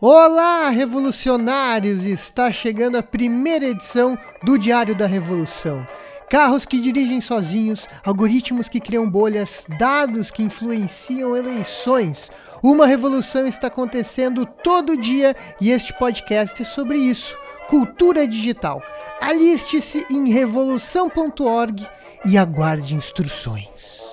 Olá, revolucionários! Está chegando a primeira edição do Diário da Revolução. Carros que dirigem sozinhos, algoritmos que criam bolhas, dados que influenciam eleições. Uma revolução está acontecendo todo dia e este podcast é sobre isso. Cultura digital. Aliste-se em revolução.org e aguarde instruções.